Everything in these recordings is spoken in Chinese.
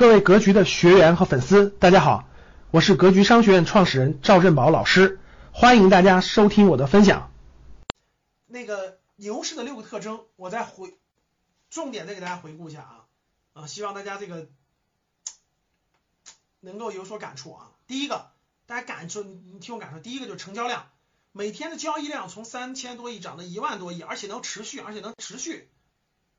各位格局的学员和粉丝，大家好，我是格局商学院创始人赵振宝老师，欢迎大家收听我的分享。那个牛市的六个特征，我再回重点再给大家回顾一下啊啊，希望大家这个能够有所感触啊。第一个，大家感受，你听我感受，第一个就是成交量，每天的交易量从三千多亿涨到一万多亿，而且能持续，而且能持续，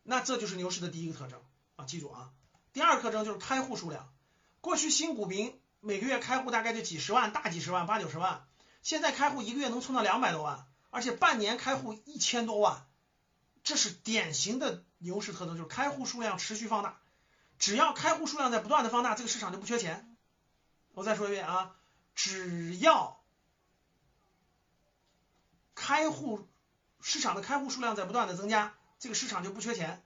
那这就是牛市的第一个特征啊，记住啊。第二个特征就是开户数量，过去新股民每个月开户大概就几十万，大几十万，八九十万，现在开户一个月能冲到两百多万，而且半年开户一千多万，这是典型的牛市特征，就是开户数量持续放大，只要开户数量在不断的放大，这个市场就不缺钱。我再说一遍啊，只要开户市场的开户数量在不断的增加，这个市场就不缺钱。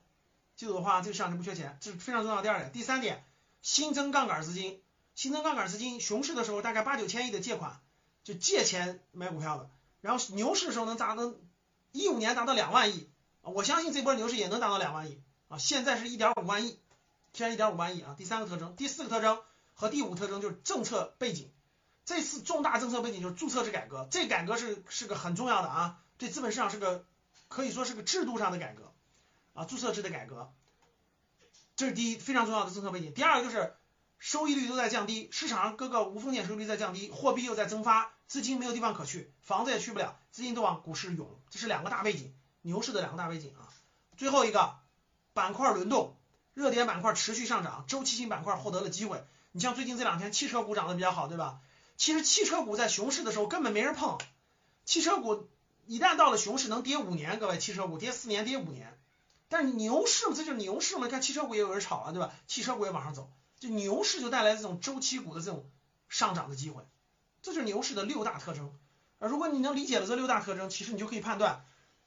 记住的话，这个市场就不缺钱，这是非常重要的第二点。第三点，新增杠杆资金，新增杠杆资金，熊市的时候大概八九千亿的借款，就借钱买股票的，然后牛市的时候能达能一五年达到两万亿啊，我相信这波牛市也能达到两万亿啊，现在是一点五万亿，现在一点五万亿啊。第三个特征，第四个特征和第五特征就是政策背景，这次重大政策背景就是注册制改革，这改革是是个很重要的啊，对资本市场是个可以说是个制度上的改革。啊，注册制的改革，这是第一非常重要的政策背景。第二个就是收益率都在降低，市场上各个无风险收益率在降低，货币又在增发，资金没有地方可去，房子也去不了，资金都往股市涌，这是两个大背景，牛市的两个大背景啊。最后一个板块轮动，热点板块持续上涨，周期性板块获得了机会。你像最近这两天汽车股涨得比较好，对吧？其实汽车股在熊市的时候根本没人碰，汽车股一旦到了熊市能跌五年，各位，汽车股跌四年，跌五年。但是牛市嘛，这就是牛市嘛。你看汽车股也有人炒了，对吧？汽车股也往上走，就牛市就带来这种周期股的这种上涨的机会，这就是牛市的六大特征。啊，如果你能理解了这六大特征，其实你就可以判断，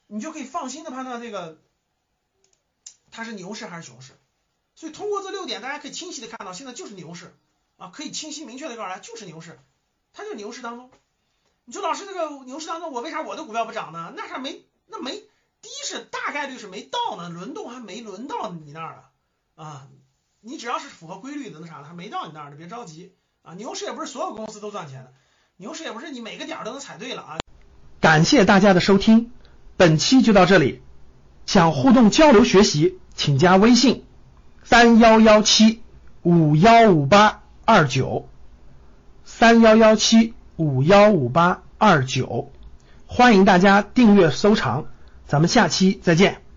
你就可以放心的判断这个它是牛市还是熊市。所以通过这六点，大家可以清晰的看到，现在就是牛市啊，可以清晰明确的告诉大家就是牛市，它就是牛市当中。你说老师这个牛市当中，我为啥我的股票不涨呢？那还没那没。第一是大概率是没到呢，轮动还没轮到你那儿啊，啊，你只要是符合规律的那啥的，还没到你那儿呢，别着急啊。牛市也不是所有公司都赚钱的，牛市也不是你每个点都能踩对了啊。感谢大家的收听，本期就到这里。想互动交流学习，请加微信三幺幺七五幺五八二九三幺幺七五幺五八二九，欢迎大家订阅收藏。咱们下期再见。